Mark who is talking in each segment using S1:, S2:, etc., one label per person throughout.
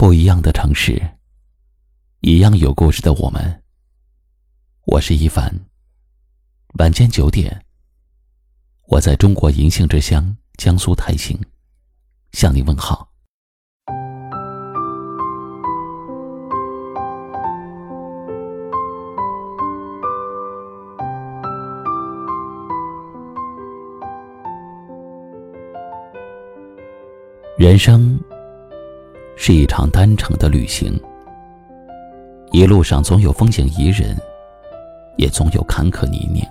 S1: 不一样的城市，一样有故事的我们。我是一凡。晚间九点，我在中国银杏之乡江苏台行向你问好。人生是一场单程的旅行，一路上总有风景宜人，也总有坎坷泥泞，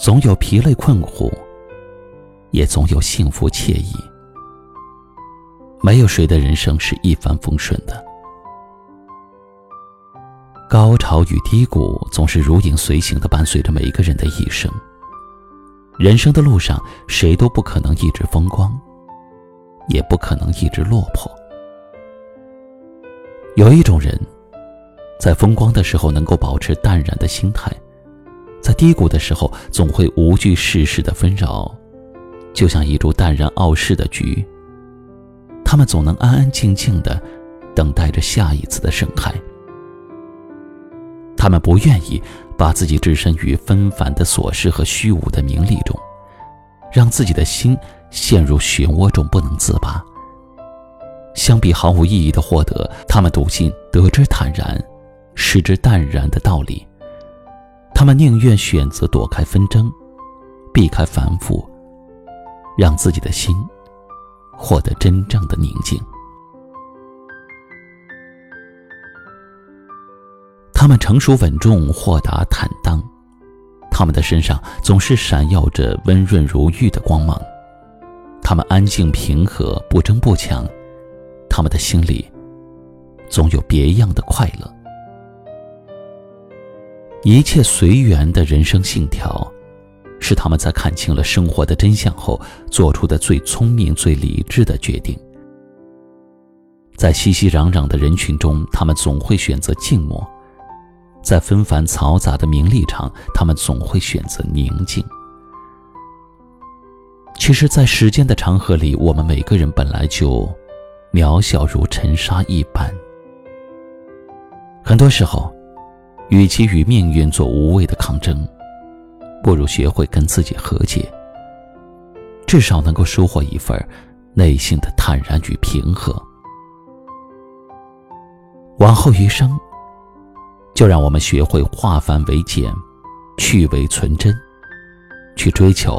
S1: 总有疲累困苦，也总有幸福惬意。没有谁的人生是一帆风顺的，高潮与低谷总是如影随形的伴随着每一个人的一生。人生的路上，谁都不可能一直风光。也不可能一直落魄。有一种人，在风光的时候能够保持淡然的心态，在低谷的时候总会无惧世事的纷扰，就像一株淡然傲世的菊。他们总能安安静静的等待着下一次的盛开。他们不愿意把自己置身于纷繁的琐事和虚无的名利中，让自己的心。陷入漩涡中不能自拔。相比毫无意义的获得，他们笃信得之坦然，失之淡然的道理。他们宁愿选择躲开纷争，避开繁复，让自己的心获得真正的宁静。他们成熟稳重、豁达坦荡，他们的身上总是闪耀着温润如玉的光芒。他们安静平和，不争不抢，他们的心里总有别样的快乐。一切随缘的人生信条，是他们在看清了生活的真相后做出的最聪明、最理智的决定。在熙熙攘攘的人群中，他们总会选择静默；在纷繁嘈杂的名利场，他们总会选择宁静。其实，在时间的长河里，我们每个人本来就渺小如尘沙一般。很多时候，与其与命运做无谓的抗争，不如学会跟自己和解，至少能够收获一份内心的坦然与平和。往后余生，就让我们学会化繁为简，去伪存真，去追求。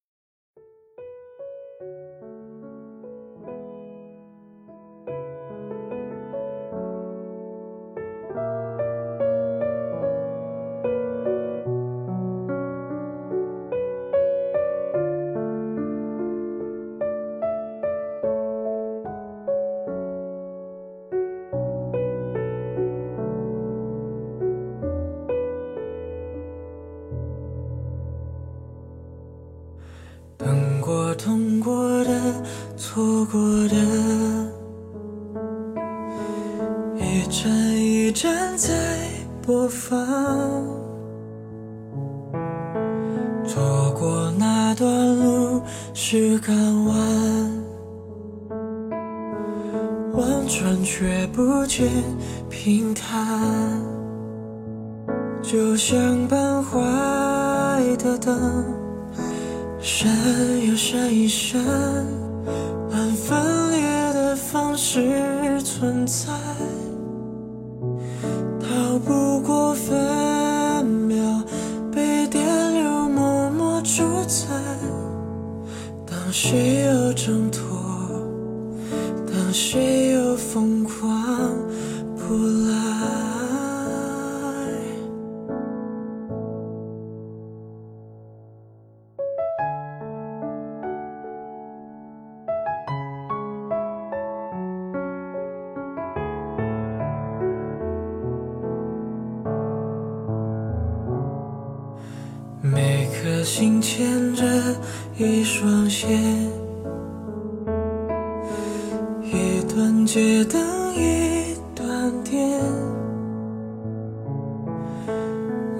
S2: 在播放。错过那段路是港湾，望穿却不见平坦，就像半坏的灯。闪又闪一闪，按分裂的方式存在，逃不过分秒被电流默默主宰。当谁又挣脱，当谁心牵着一双鞋，一段街灯一段电，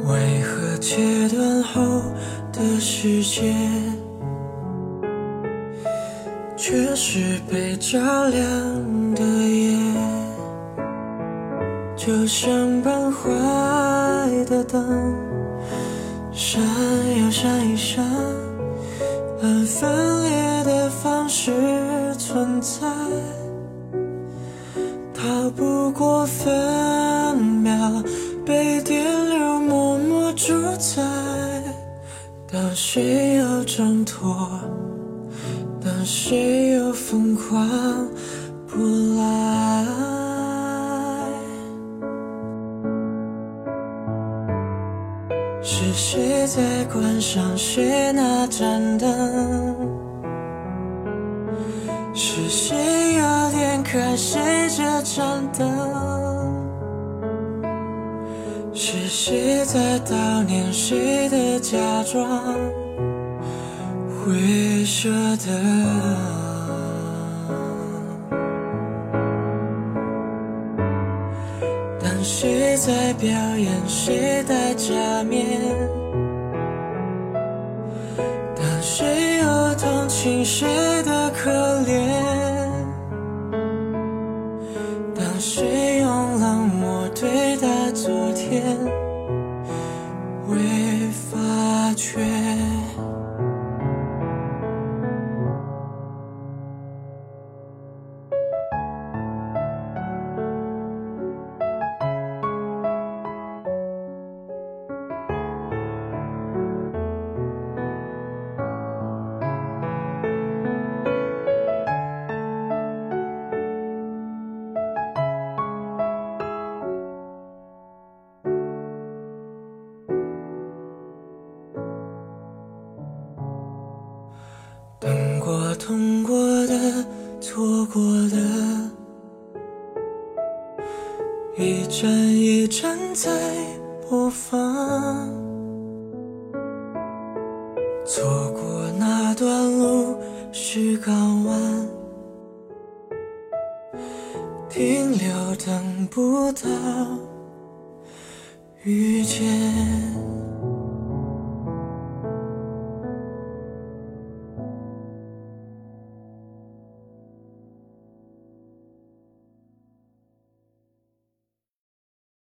S2: 为何切断后的世界，却是被照亮的夜？就像半坏的灯，闪又闪一闪，按分裂的方式存在，逃不过分秒被电流默默主宰。当谁又挣脱，当谁又疯狂不来。是谁在关上谁那盏灯？是谁又点开谁这盏灯？是谁在悼念谁的假装会舍得？谁在表演？谁戴假面？当谁又同情谁的可怜？当谁用冷漠对待昨天？未发觉。痛过的、错过的，一站一站在播放。错过那段路是港湾，停留等不到遇见。